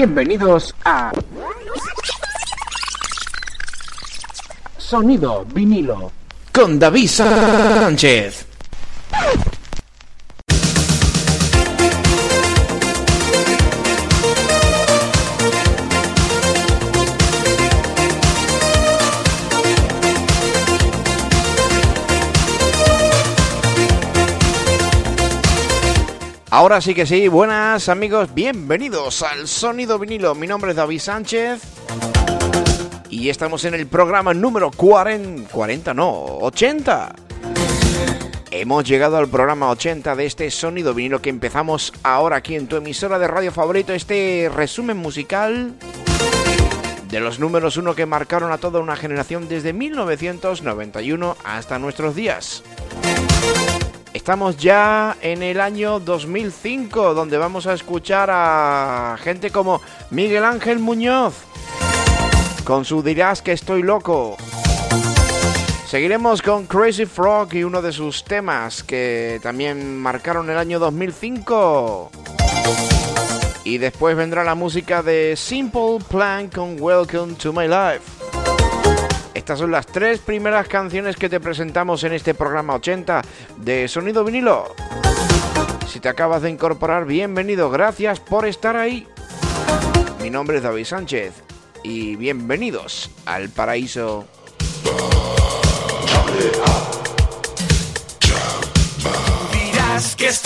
Bienvenidos a Sonido vinilo con David Sánchez. Ahora sí que sí, buenas amigos, bienvenidos al Sonido Vinilo. Mi nombre es David Sánchez y estamos en el programa número 40, 40 no, 80. Hemos llegado al programa 80 de este Sonido Vinilo que empezamos ahora aquí en tu emisora de radio favorito, este resumen musical de los números 1 que marcaron a toda una generación desde 1991 hasta nuestros días. Estamos ya en el año 2005, donde vamos a escuchar a gente como Miguel Ángel Muñoz, con su dirás que estoy loco. Seguiremos con Crazy Frog y uno de sus temas que también marcaron el año 2005. Y después vendrá la música de Simple Plan con Welcome to My Life. Estas son las tres primeras canciones que te presentamos en este programa 80 de Sonido Vinilo. Si te acabas de incorporar, bienvenido, gracias por estar ahí. Mi nombre es David Sánchez y bienvenidos al paraíso.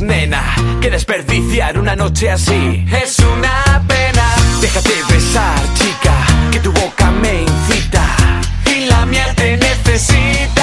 nena? Que desperdiciar una noche así es una pena. Déjate besar, chica, que tu boca me incita y la mía te necesita.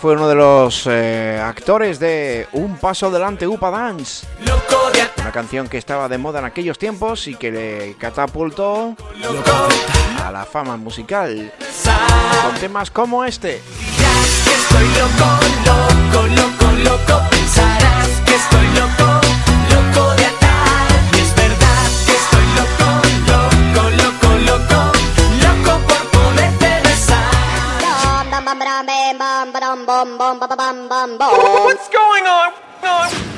Fue uno de los eh, actores de Un Paso Adelante Upa Dance, una canción que estaba de moda en aquellos tiempos y que le catapultó a la fama musical. Con temas como este. What's going on? on?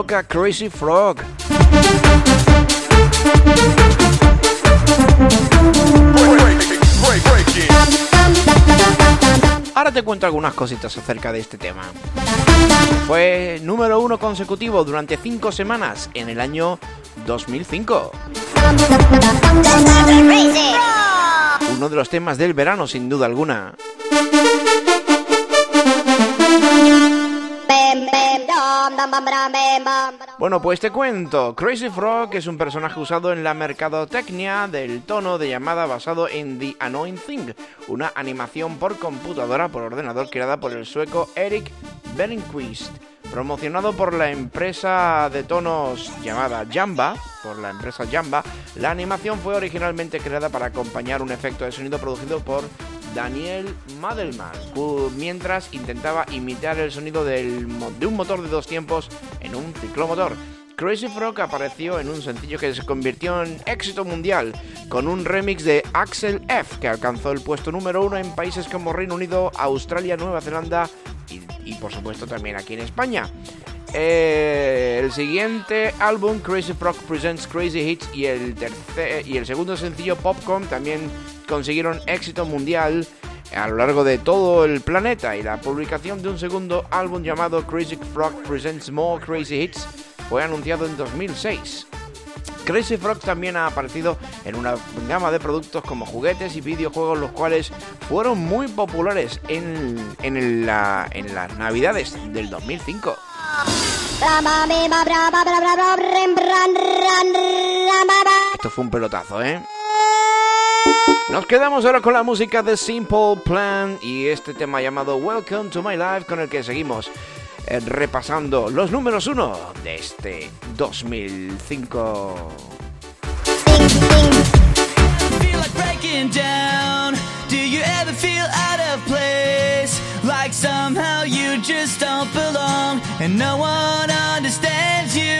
Loca Crazy Frog. Ahora te cuento algunas cositas acerca de este tema. Fue número uno consecutivo durante cinco semanas en el año 2005. Uno de los temas del verano, sin duda alguna. Bueno, pues te cuento. Crazy Frog es un personaje usado en la mercadotecnia del tono de llamada basado en The Annoying Thing, una animación por computadora por ordenador creada por el sueco Eric Berenquist, promocionado por la empresa de tonos llamada Jamba, por la empresa Jamba. La animación fue originalmente creada para acompañar un efecto de sonido producido por Daniel Madelman, mientras intentaba imitar el sonido de un motor de dos tiempos en un ciclomotor. Crazy Frog apareció en un sencillo que se convirtió en éxito mundial, con un remix de Axel F, que alcanzó el puesto número uno en países como Reino Unido, Australia, Nueva Zelanda y, por supuesto también aquí en España. Eh, el siguiente álbum, Crazy Frog Presents Crazy Hits, y el, tercer, y el segundo sencillo, Popcorn, también consiguieron éxito mundial a lo largo de todo el planeta y la publicación de un segundo álbum llamado Crazy Frog Presents More Crazy Hits fue anunciado en 2006. Crazy Frog también ha aparecido en una gama de productos como juguetes y videojuegos, los cuales fueron muy populares en, en, la, en las navidades del 2005. Esto fue un pelotazo, ¿eh? Nos quedamos ahora con la música de Simple Plan y este tema llamado Welcome to My Life con el que seguimos repasando los números uno de este 2005. Do you ever feel out of place? Like you?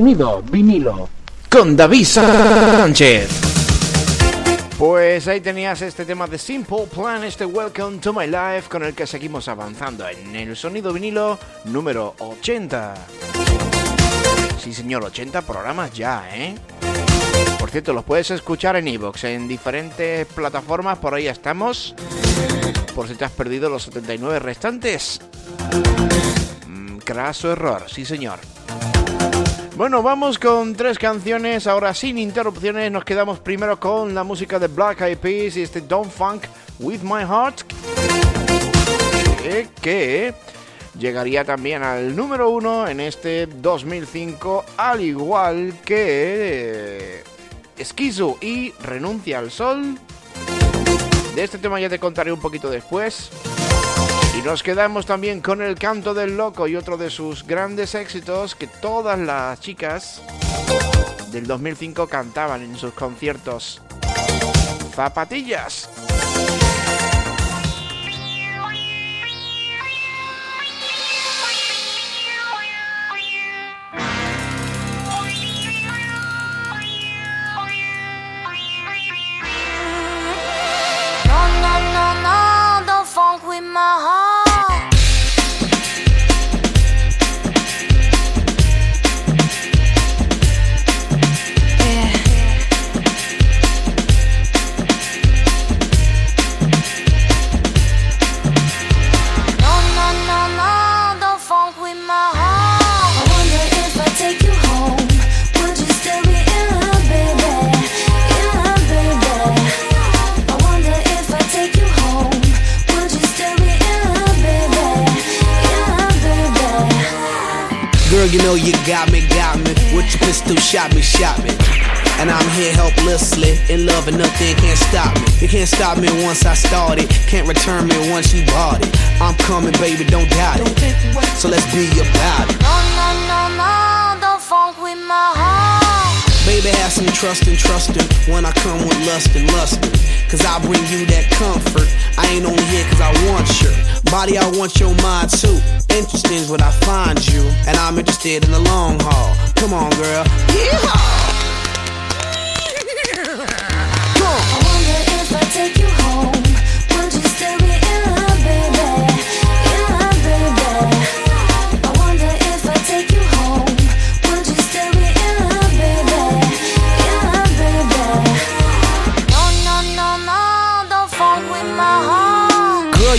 Sonido vinilo. Con David Sánchez. Pues ahí tenías este tema de Simple Plan, este Welcome to My Life, con el que seguimos avanzando en el sonido vinilo número 80. Sí, señor, 80 programas ya, ¿eh? Por cierto, los puedes escuchar en iVoox, en diferentes plataformas, por ahí estamos. Por si te has perdido los 79 restantes. Mm, craso error, sí señor. Bueno, vamos con tres canciones, ahora sin interrupciones. Nos quedamos primero con la música de Black Eyed Peas y este Don't Funk With My Heart. Que, llegaría también al número uno en este 2005, al igual que Esquizo y Renuncia al Sol. De este tema ya te contaré un poquito después. Y nos quedamos también con el canto del loco y otro de sus grandes éxitos que todas las chicas del 2005 cantaban en sus conciertos. Zapatillas. Shot me, shot me. And I'm here helplessly, in love and nothing can't stop me. You can't stop me once I started, can't return me once you bought it. I'm coming, baby, don't doubt it. So let's be about it. No, no, no, no, don't funk with my heart. Baby, have some trust and trusting when I come with lust and lusting. Cause I bring you that comfort. I ain't only here cause I want your body, I want your mind too. Interesting is what I find you, and I'm interested in the long haul. Come on, girl. Yeehaw!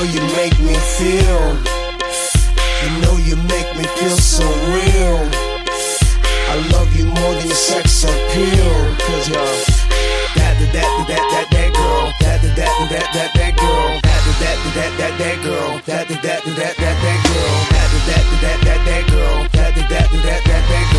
Girl, you make me feel. You know you make me feel so real. I love you more than sex appeal. Cause you're that, that, that, that, that, that girl. That, that, that, that, that, that girl. That, that, that, that, that girl. That, that, that, that, that, that girl. That, that, that, that, that girl. That, that, that, that, that, that girl.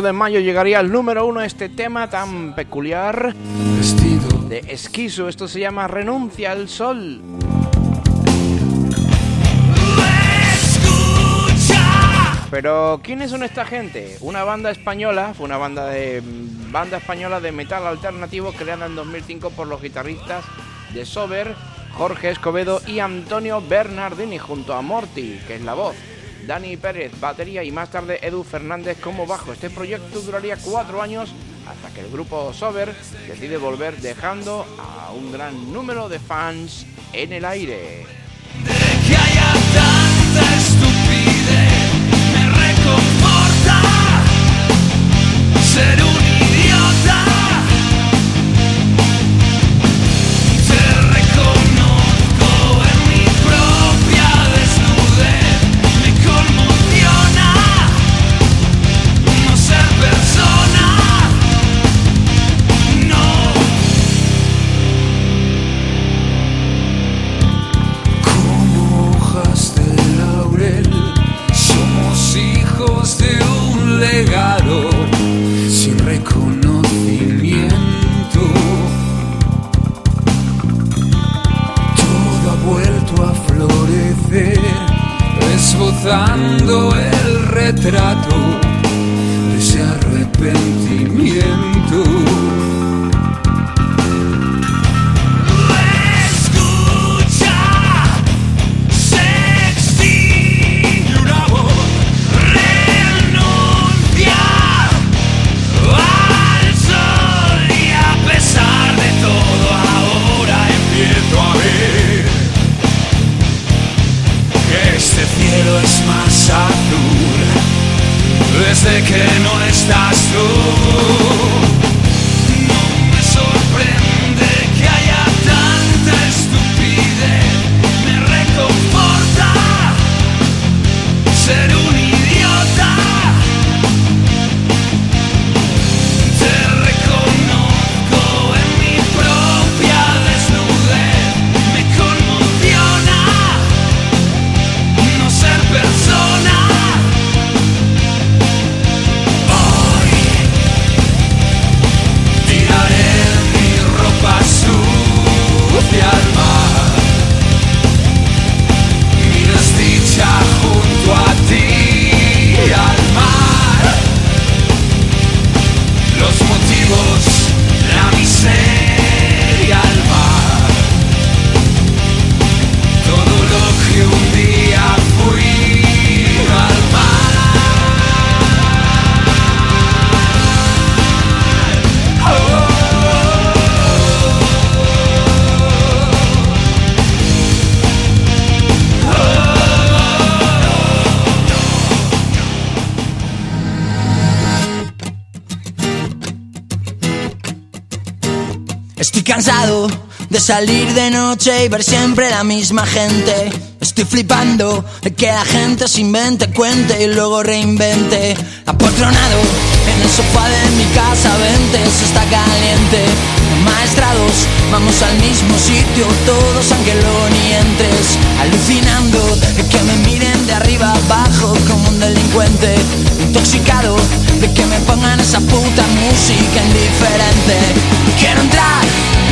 8 de mayo llegaría al número uno este tema tan peculiar Vestido de Esquizo. Esto se llama Renuncia al Sol. Pero ¿quiénes son esta gente? Una banda española, fue una banda de banda española de metal alternativo creada en 2005 por los guitarristas de Sober, Jorge Escobedo y Antonio Bernardini junto a Morty, que es la voz. Dani Pérez, batería y más tarde Edu Fernández como bajo. Este proyecto duraría cuatro años hasta que el grupo Sober decide volver dejando a un gran número de fans en el aire. Cansado de salir de noche y ver siempre la misma gente. Estoy flipando de que la gente se invente, cuente y luego reinvente. Apotronado en el sofá de mi casa, vente, se está caliente. Maestrados, vamos al mismo sitio, todos aunque luego ni entres. Alucinando de que me miren de arriba abajo como un delincuente. Intoxicado de que me pongan esa puta música indiferente. Quiero entrar en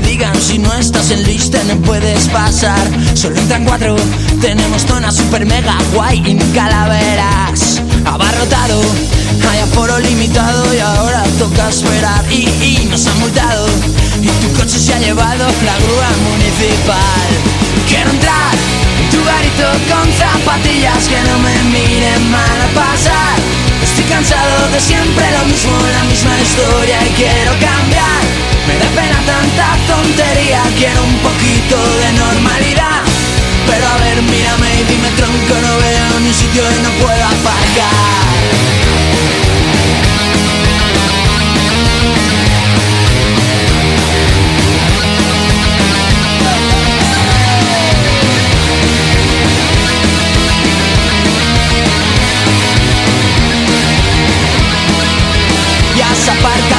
Digan si no estás en lista no puedes pasar. Solo entran cuatro, tenemos zona super mega guay y calaveras. Abarrotado, hay aforo limitado y ahora toca esperar. Y, y nos han multado y tu coche se ha llevado la grúa municipal. Quiero entrar en tu garito con zapatillas que no me miren mal a pasar. Cansado de siempre lo mismo, la misma historia y quiero cambiar. Me da pena tanta tontería, quiero un poquito de normalidad. Pero a ver, mírame y dime tronco, no veo ni sitio y no puedo aparcar.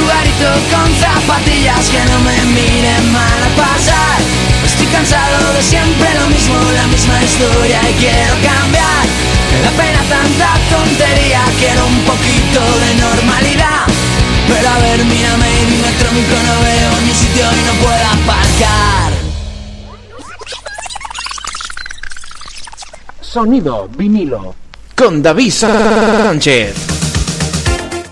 en tu garito con zapatillas que no me miren mal a pasar. Estoy cansado de siempre lo mismo, la misma historia y quiero cambiar. Me da pena tanta tontería, quiero un poquito de normalidad. Pero a ver, mírame y dime tronco, no veo ni sitio y no puedo aparcar. Sonido vinilo. con David Sánchez.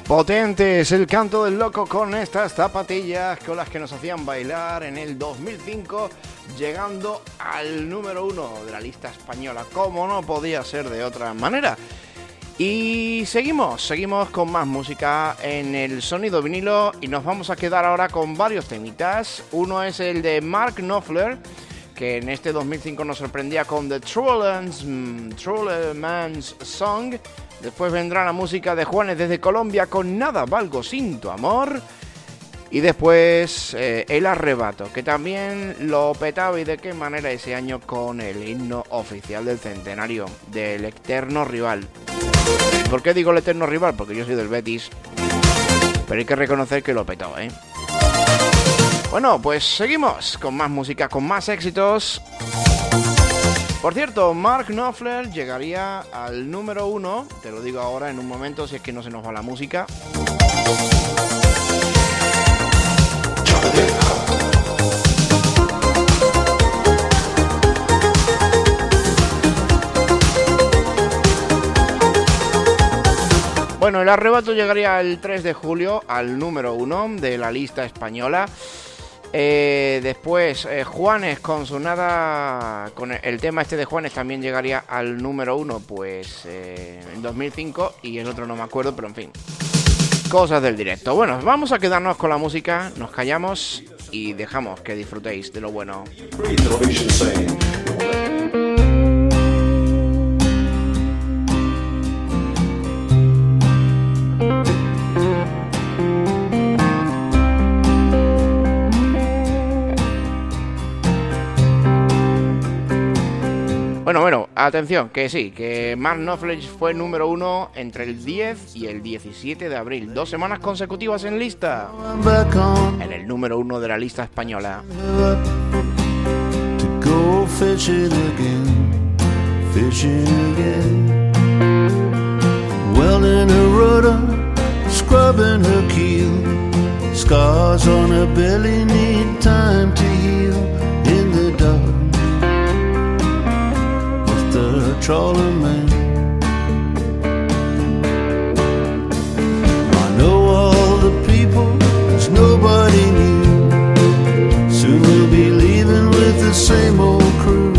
Potente es el canto del loco con estas zapatillas con las que nos hacían bailar en el 2005, llegando al número uno de la lista española, como no podía ser de otra manera. Y seguimos, seguimos con más música en el sonido vinilo y nos vamos a quedar ahora con varios temitas. Uno es el de Mark Knopfler, que en este 2005 nos sorprendía con The Trollman's, mm, Song. Después vendrá la música de Juanes desde Colombia con Nada Valgo Sin Tu Amor. Y después eh, El Arrebato, que también lo petaba y de qué manera ese año con el himno oficial del centenario del eterno rival. ¿Por qué digo el eterno rival? Porque yo soy del Betis. Pero hay que reconocer que lo petó, ¿eh? Bueno, pues seguimos con más música, con más éxitos. Por cierto, Mark Knopfler llegaría al número uno, te lo digo ahora en un momento si es que no se nos va la música. Bueno, el arrebato llegaría el 3 de julio al número 1 de la lista española. Eh, después, eh, Juanes con su nada. Con el, tema este de Juanes también llegaría al número 1, pues eh, en 2005. Y el otro no me acuerdo, pero en fin. Cosas del directo. Bueno, vamos a quedarnos con la música, nos callamos y dejamos que disfrutéis de lo bueno. Bueno, bueno, atención, que sí, que Mark Knopfler fue número uno entre el 10 y el 17 de abril. Dos semanas consecutivas en lista. En el número uno de la lista española. scrubbing her keel. Scars on belly need time to heal. In the dark, man. I know all the people, there's nobody new. Soon we'll be leaving with the same old crew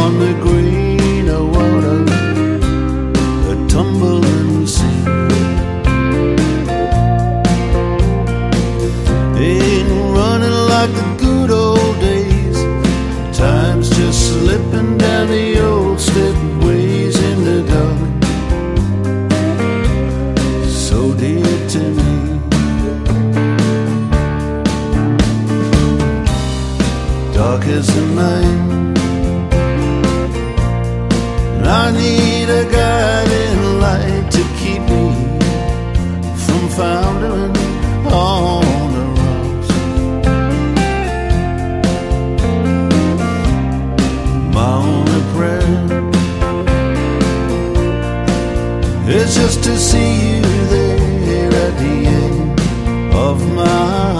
on the greener water, a tumbling sea. Ain't running like the the night. And I need a guiding light to keep me from foundering on the rocks. My only prayer is just to see you there at the end of my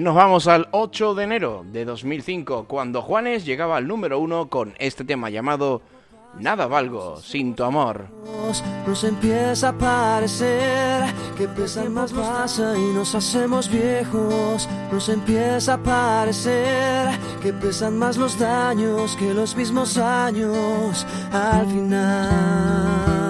Y nos vamos al 8 de enero de 2005, cuando Juanes llegaba al número uno con este tema llamado Nada valgo sin tu amor. Nos empieza a parecer que pesan más pasa y nos hacemos viejos. Nos empieza a parecer que pesan más los daños que los mismos años. Al final,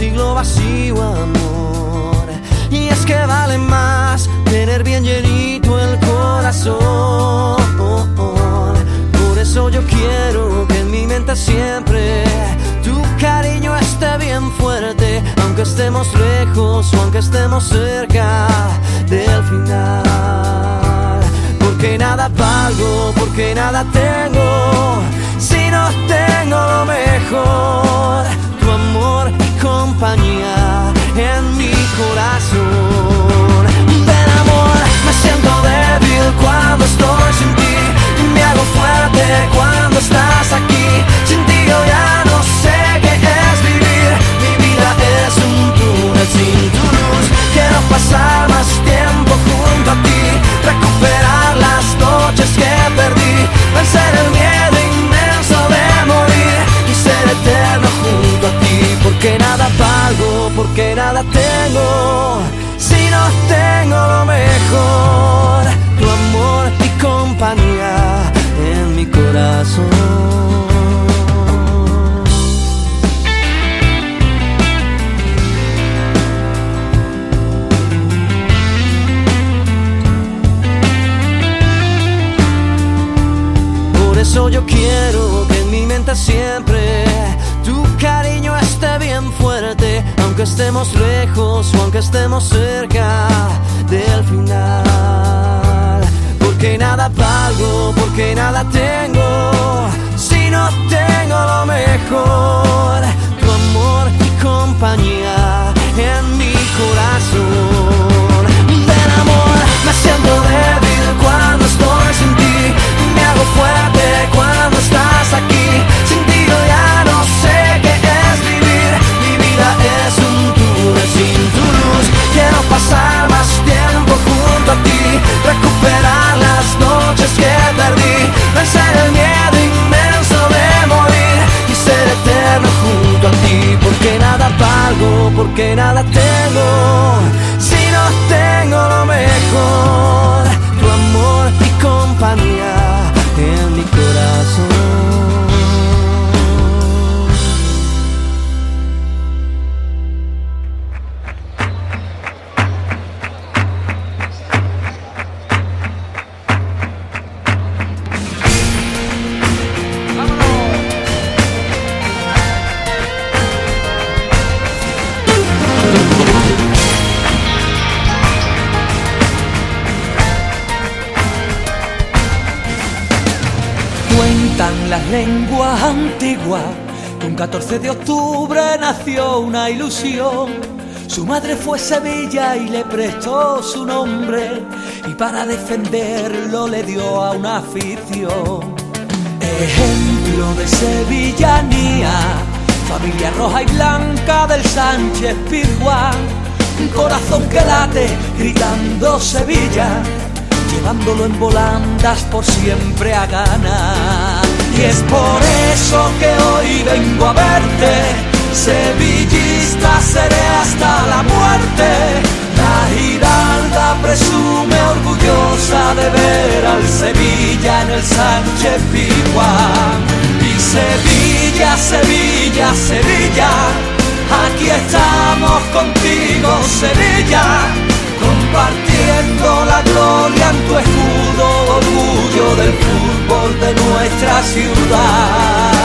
siglo vacío, amor. Y es que vale más tener bien llenito el corazón. Por eso yo quiero que en mi mente siempre tu cariño esté bien fuerte, aunque estemos lejos o aunque estemos cerca del final. Porque nada valgo, porque nada tengo, si no tengo lo mejor, compañía en mi corazón. Compañía en mi corazón. Eso yo quiero que en mi mente siempre tu cariño esté bien fuerte, aunque estemos lejos o aunque estemos cerca del final. Nada valgo, porque nada tengo, si no tengo lo mejor, tu amor y compañía en mi corazón. Su madre fue Sevilla y le prestó su nombre y para defenderlo le dio a una afición. Ejemplo de sevillanía, familia roja y blanca del Sánchez Pizjuán. Corazón que late gritando Sevilla llevándolo en volandas por siempre a ganar. Y es por eso que hoy vengo a verte, sevillista seré hasta la muerte. La Giralda presume orgullosa de ver al Sevilla en el Sánchez Pizjuán. Y Sevilla, Sevilla, Sevilla, aquí estamos contigo, Sevilla compartiendo la gloria en tu escudo, orgullo del fútbol de nuestra ciudad.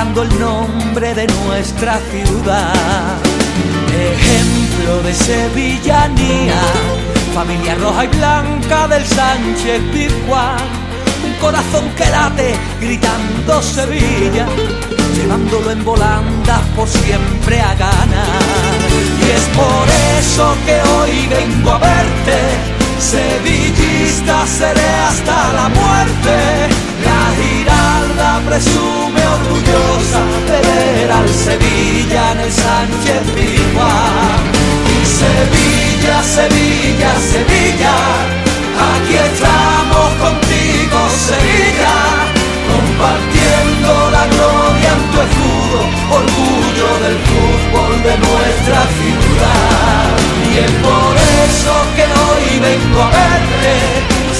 El nombre de nuestra ciudad. Ejemplo de sevillanía, familia roja y blanca del Sánchez Pizjuán. Un corazón que late gritando Sevilla, llevándolo en volandas por siempre a ganar. Y es por eso que hoy vengo a verte, sevillista seré hasta la muerte. La Giralda presume orgullosa de ver al Sevilla en el Sánchez Pizjuán. Sevilla, Sevilla, Sevilla, aquí estamos contigo, Sevilla, compartiendo la gloria en tu escudo, orgullo del fútbol de nuestra ciudad. Y es por eso que hoy vengo a verte,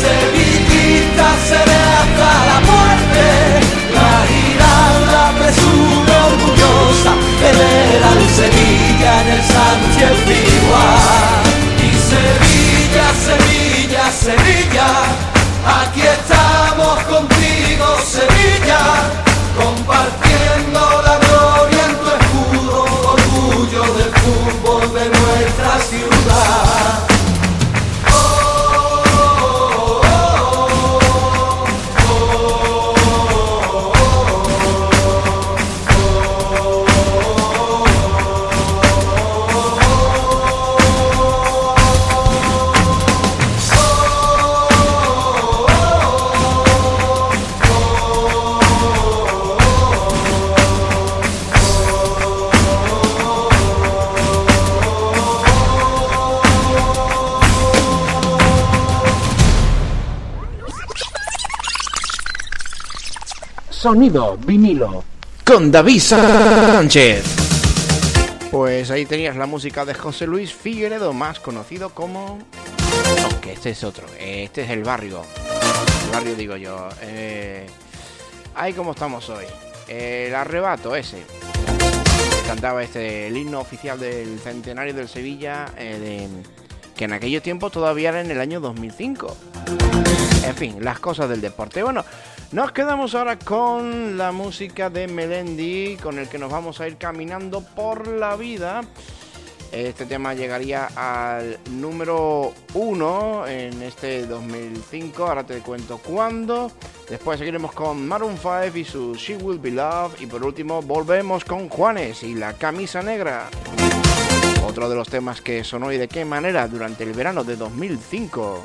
sevillista seré hasta la muerte. Giralda presume orgullosa ver al Sevilla en el Sánchez. Sonido vinilo. Con David Sánchez. Pues ahí tenías la música de José Luis Figueredo, más conocido como... No, que este es otro, este es el barrio. El barrio digo yo. Eh... Ahí como estamos hoy. El arrebato ese. Cantaba este, el himno oficial del centenario del Sevilla, eh, que en aquellos tiempos todavía era en el año 2005. En fin, las cosas del deporte. Bueno, nos quedamos ahora con la música de Melendi, con el que nos vamos a ir caminando por la vida. Este tema llegaría al número uno en este 2005. Ahora te cuento cuándo. Después seguiremos con Maroon 5 y su She Will Be Loved. Y por último, volvemos con Juanes y la camisa negra. Otro de los temas que sonó y de qué manera durante el verano de 2005.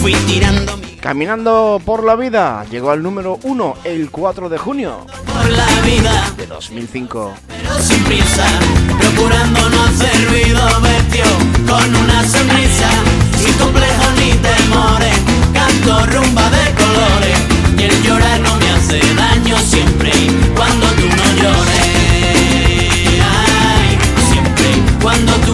Fui tirando mi Caminando por la vida llegó al número 1 el 4 de junio por la vida. de 2005. pero sin prisa, procurando no hacer ruido, vestió con una sonrisa, sin complejos ni temores, canto rumba de colores, y el llorar no me hace daño siempre cuando tú no llores, ay, siempre cuando tú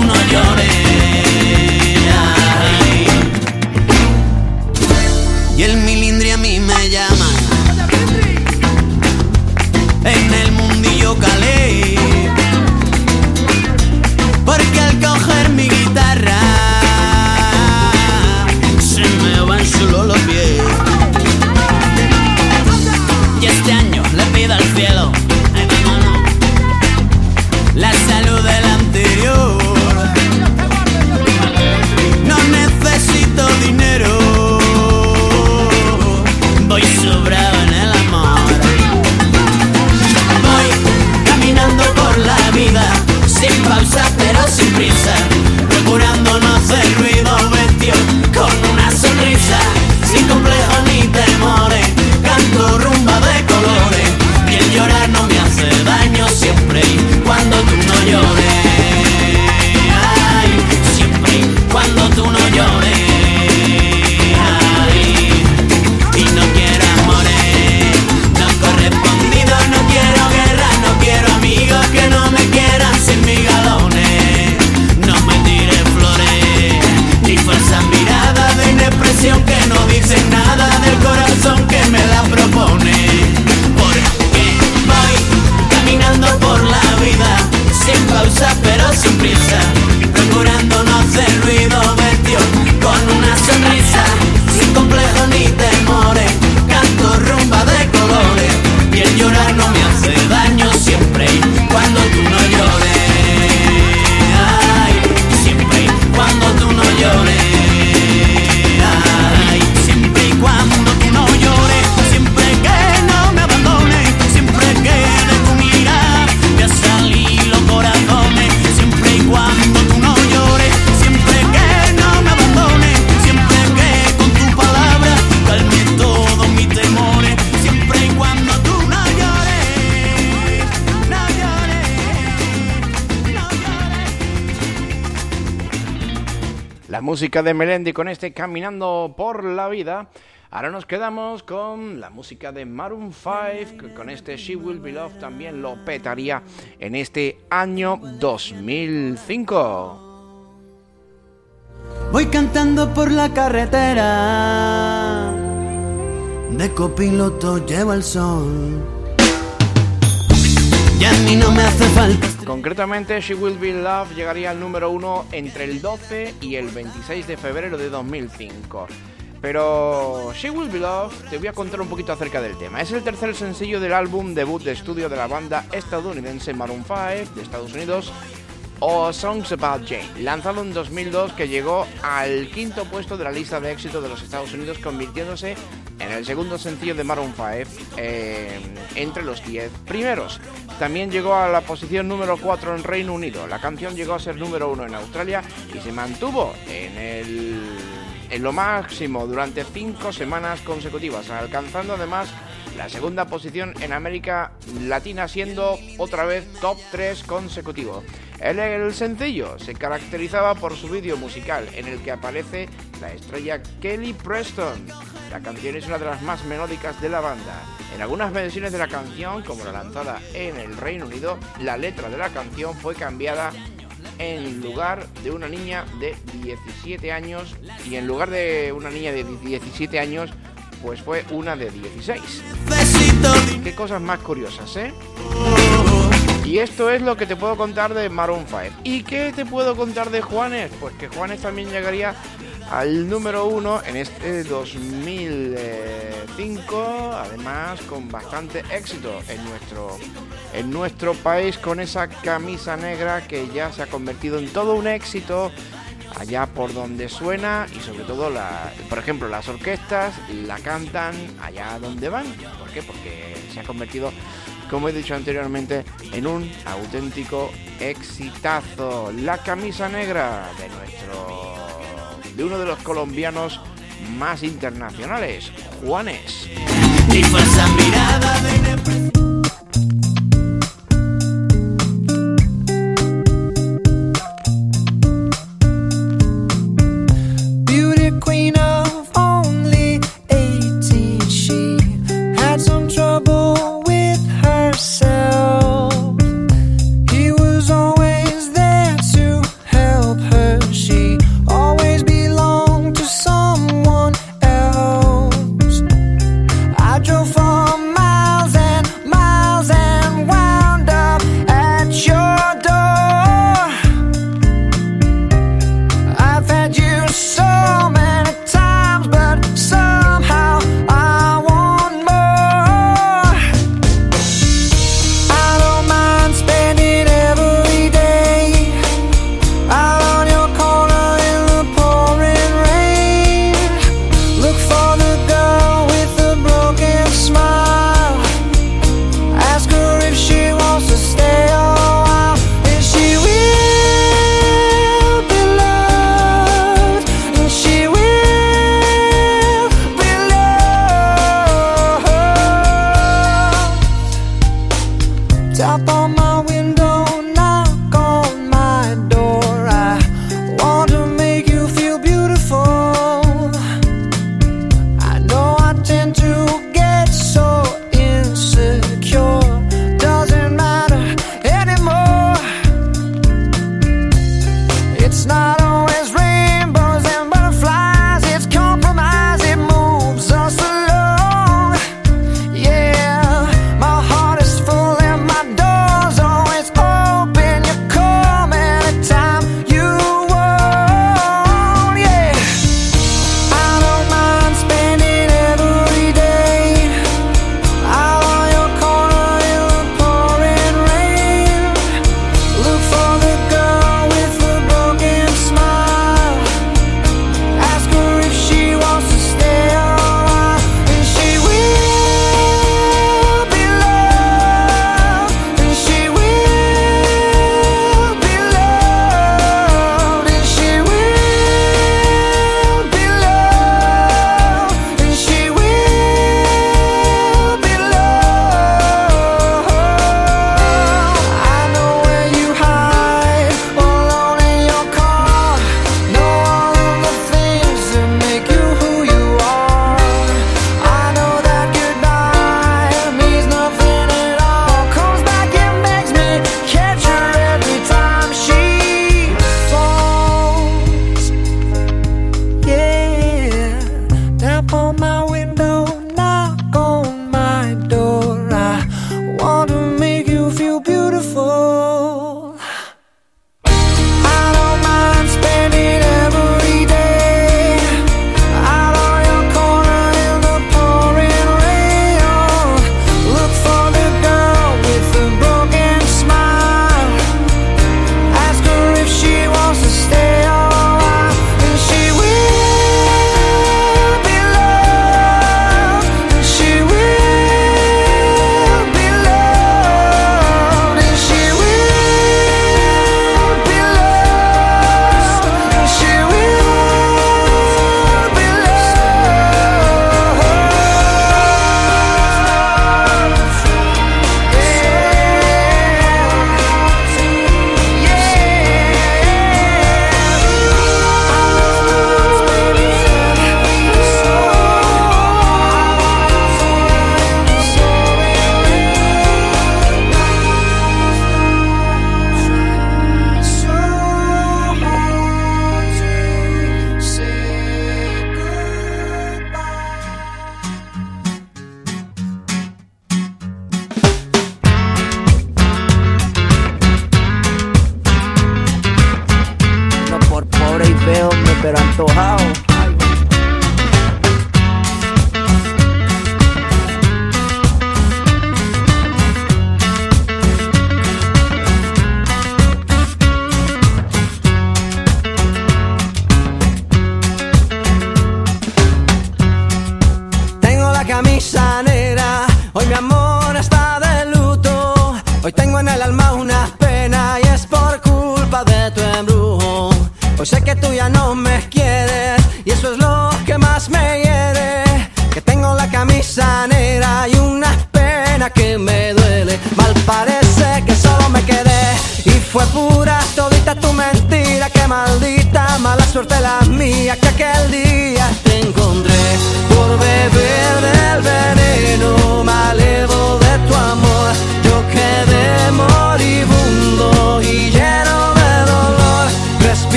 música de Melendi con este Caminando por la Vida. Ahora nos quedamos con la música de Maroon 5, que con este She Will Be Loved también lo petaría en este año 2005. Voy cantando por la carretera. De copiloto llevo el sol. Y a mí no me hace falta. Concretamente, She Will Be Loved llegaría al número 1 entre el 12 y el 26 de febrero de 2005. Pero She Will Be Loved, te voy a contar un poquito acerca del tema. Es el tercer sencillo del álbum debut de estudio de la banda estadounidense Maroon 5 de Estados Unidos o Songs About Jane, lanzado en 2002 que llegó al quinto puesto de la lista de éxito de los Estados Unidos, convirtiéndose en el segundo sencillo de Maroon 5 eh, entre los 10 primeros. También llegó a la posición número 4 en Reino Unido. La canción llegó a ser número 1 en Australia y se mantuvo en el en lo máximo durante cinco semanas consecutivas, alcanzando además la segunda posición en América Latina, siendo otra vez top 3 consecutivo. El, el sencillo se caracterizaba por su vídeo musical, en el que aparece la estrella Kelly Preston, La canción es una de las más melódicas de la banda. En algunas versiones de la canción, como la lanzada en el Reino Unido, la letra de la canción fue cambiada en lugar de una niña de 17 años y en lugar de una niña de 17 años, pues fue una de 16. Qué cosas más curiosas, ¿eh? Y esto es lo que te puedo contar de Maroon 5. ¿Y qué te puedo contar de Juanes? Pues que Juanes también llegaría al número uno en este 2005, además con bastante éxito en nuestro, en nuestro país con esa camisa negra que ya se ha convertido en todo un éxito allá por donde suena y sobre todo, la, por ejemplo, las orquestas la cantan allá donde van. ¿Por qué? Porque se ha convertido, como he dicho anteriormente, en un auténtico exitazo. La camisa negra de nuestro, de uno de los colombianos más internacionales, Juanes.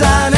La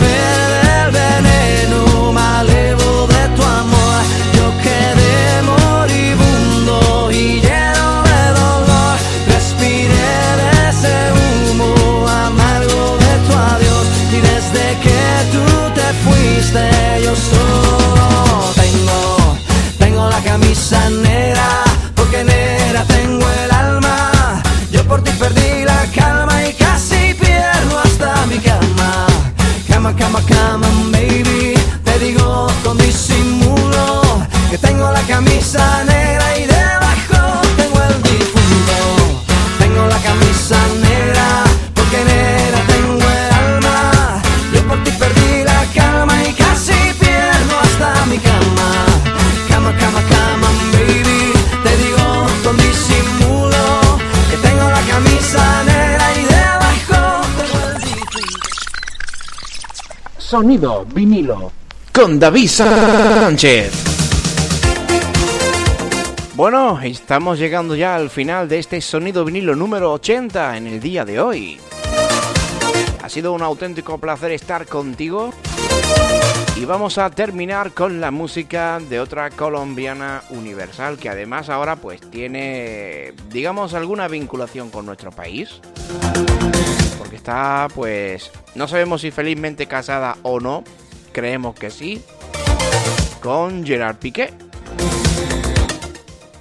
fuiste yo solo tengo, tengo la camisa negra porque negra tengo el alma. Yo por ti perdí la calma y casi pierdo hasta mi cama. Cama, cama, cama, baby. Te digo con disimulo que tengo la camisa negra Sonido vinilo. con David Sánchez. Bueno, estamos llegando ya al final de este sonido vinilo número 80 en el día de hoy. Ha sido un auténtico placer estar contigo. Y vamos a terminar con la música de otra colombiana universal que además ahora pues tiene, digamos, alguna vinculación con nuestro país. Porque está pues, no sabemos si felizmente casada o no, creemos que sí, con Gerard Piqué.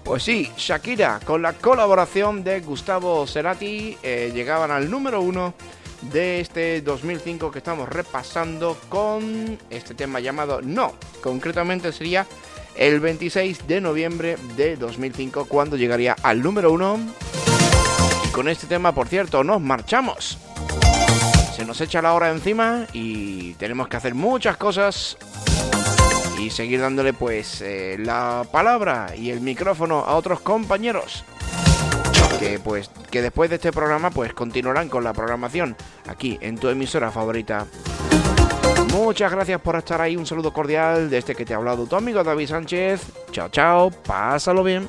Pues sí, Shakira, con la colaboración de Gustavo Cerati, eh, llegaban al número uno de este 2005 que estamos repasando con este tema llamado No. Concretamente sería el 26 de noviembre de 2005 cuando llegaría al número uno. Con este tema, por cierto, nos marchamos. Se nos echa la hora encima y tenemos que hacer muchas cosas y seguir dándole pues eh, la palabra y el micrófono a otros compañeros que pues que después de este programa pues continuarán con la programación aquí en tu emisora favorita. Muchas gracias por estar ahí, un saludo cordial de este que te ha hablado tu amigo David Sánchez. Chao, chao, pásalo bien.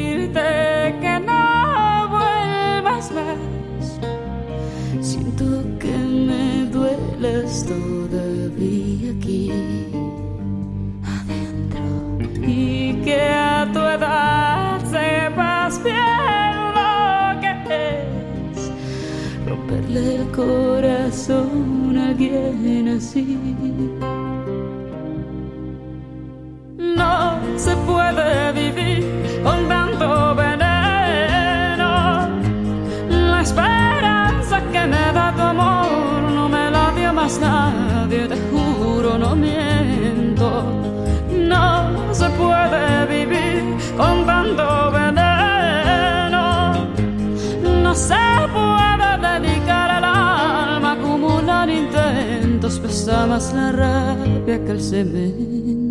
dueles todavía aquí adentro y que a tu edad sepas bien lo que es romperle el corazón a alguien así. No se puede vivir con tanto más nadie, te juro, no miento. No se puede vivir con tanto veneno. No se puede dedicar el alma a acumular intentos, pesa más la rabia que el cemento.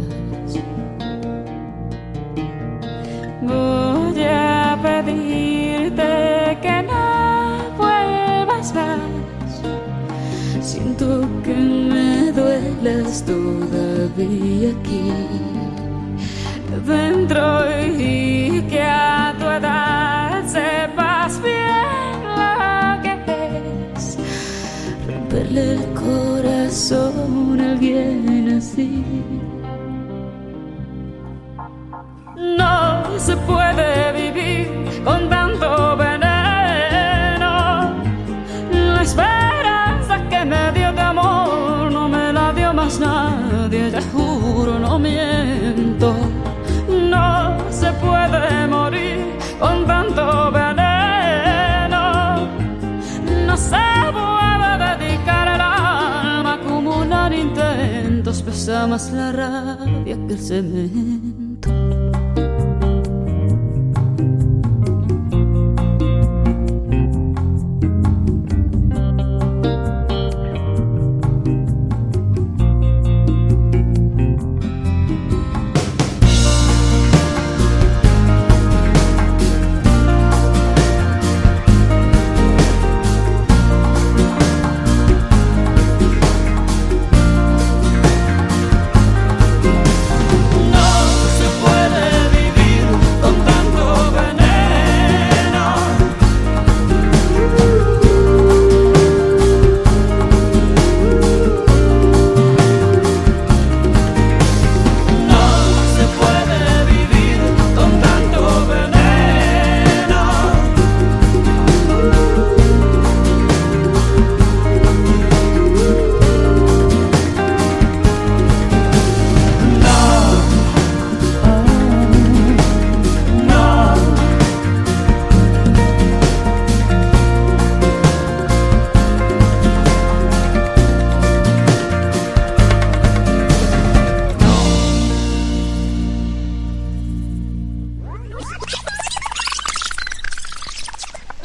Duelas todavía aquí dentro y que a tu edad sepas bien lo que es romperle el corazón a alguien así. No se puede más la rabia que el.